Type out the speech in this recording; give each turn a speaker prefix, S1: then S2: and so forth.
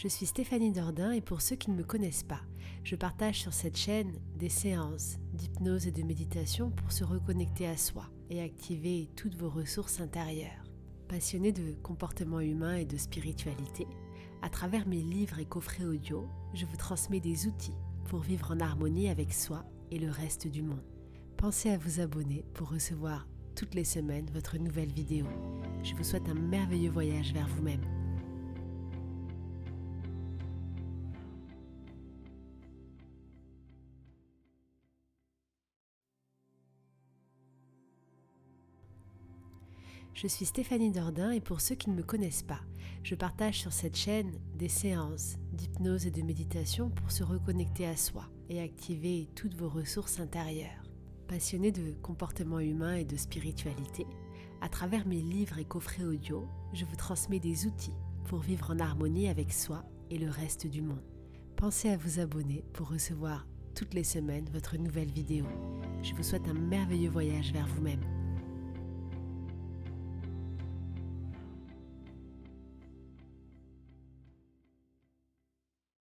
S1: Je suis Stéphanie Dordain et pour ceux qui ne me connaissent pas, je partage sur cette chaîne des séances d'hypnose et de méditation pour se reconnecter à soi et activer toutes vos ressources intérieures. Passionné de comportement humain et de spiritualité, à travers mes livres et coffrets audio, je vous transmets des outils pour vivre en harmonie avec soi et le reste du monde. Pensez à vous abonner pour recevoir toutes les semaines votre nouvelle vidéo. Je vous souhaite un merveilleux voyage vers vous-même. Je suis Stéphanie Dordain et pour ceux qui ne me connaissent pas, je partage sur cette chaîne des séances d'hypnose et de méditation pour se reconnecter à soi et activer toutes vos ressources intérieures. Passionné de comportement humain et de spiritualité, à travers mes livres et coffrets audio, je vous transmets des outils pour vivre en harmonie avec soi et le reste du monde. Pensez à vous abonner pour recevoir toutes les semaines votre nouvelle vidéo. Je vous souhaite un merveilleux voyage vers vous-même.